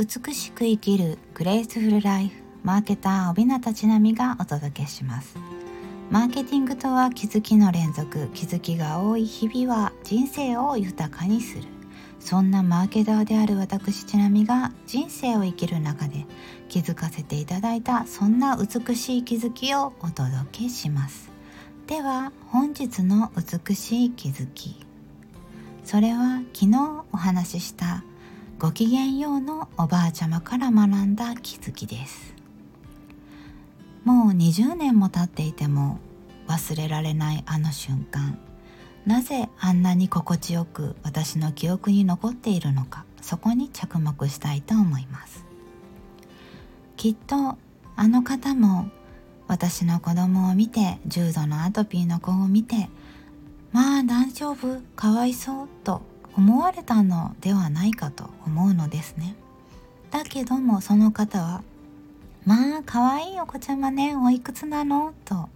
美しく生きるグレイスフルライフマーケター帯名ちなみがお届けします。マーケティングとは気づきの連続気づきが多い日々は人生を豊かにする。そんなマーケターである私ちなみが人生を生きる中で気づかせていただいたそんな美しい気づきをお届けします。では本日の美しい気づき。それは昨日お話ししたご機嫌ようのおばあちゃまから学んだ気づきです。もう20年も経っていても忘れられないあの瞬間。なぜあんなに心地よく私の記憶に残っているのかそこに着目したいと思います。きっとあの方も私の子供を見て重度のアトピーの子を見てまあ大丈夫かわいそうと思われたのではないかと思うのですね。だけどもその方はまあかわいいお子ちゃまねおいくつなの？と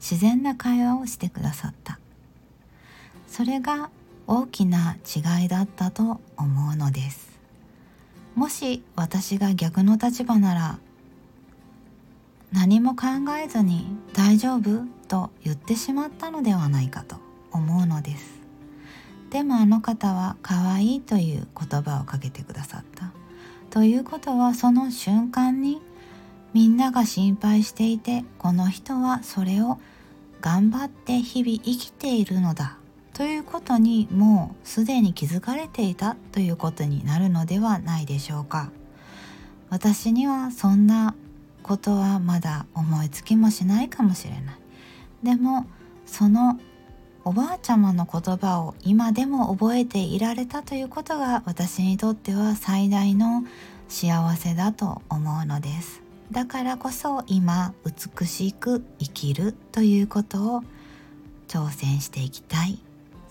自然な会話をしてくださった。それが大きな違いだったと思うのです。もし私が逆の立場なら何も考えずに「大丈夫?」と言ってしまったのではないかと思うのです。でもあの方は「可愛いという言葉をかけてくださった。ということはその瞬間にみんなが心配していてこの人はそれを頑張って日々生きているのだ。ということにもうすでに気づかれていたということになるのではないでしょうか。私にはそんなことはまだ思いつきもしないかもしれない。でもそのおばあちゃまの言葉を今でも覚えていられたということが私にとっては最大の幸せだと思うのです。だからこそ今美しく生きるということを挑戦していきたい。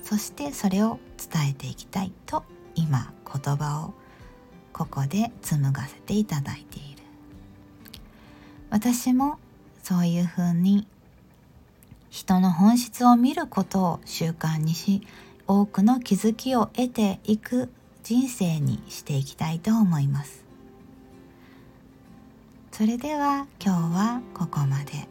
そしてそれを伝えていきたいと今言葉をここで紡がせていただいている。私もそういうふうに人の本質を見ることを習慣にし多くの気づきを得ていく人生にしていきたいと思います。それでは今日はここまで。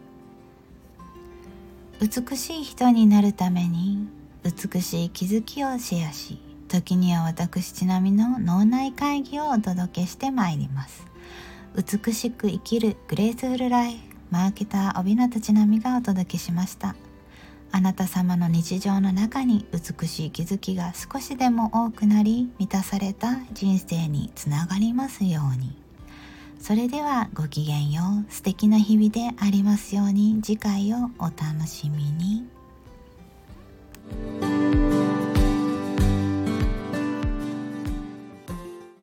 美しい人になるために美しい気づきをシェアし時には私ちなみの脳内会議をお届けしてまいります。美しく生きるグレースフルライフ。マーケター帯名ちなみがお届けしました。あなた様の日常の中に美しい気づきが少しでも多くなり満たされた人生につながりますように。それではごきげんよう。素敵な日々でありますように。次回をお楽しみに。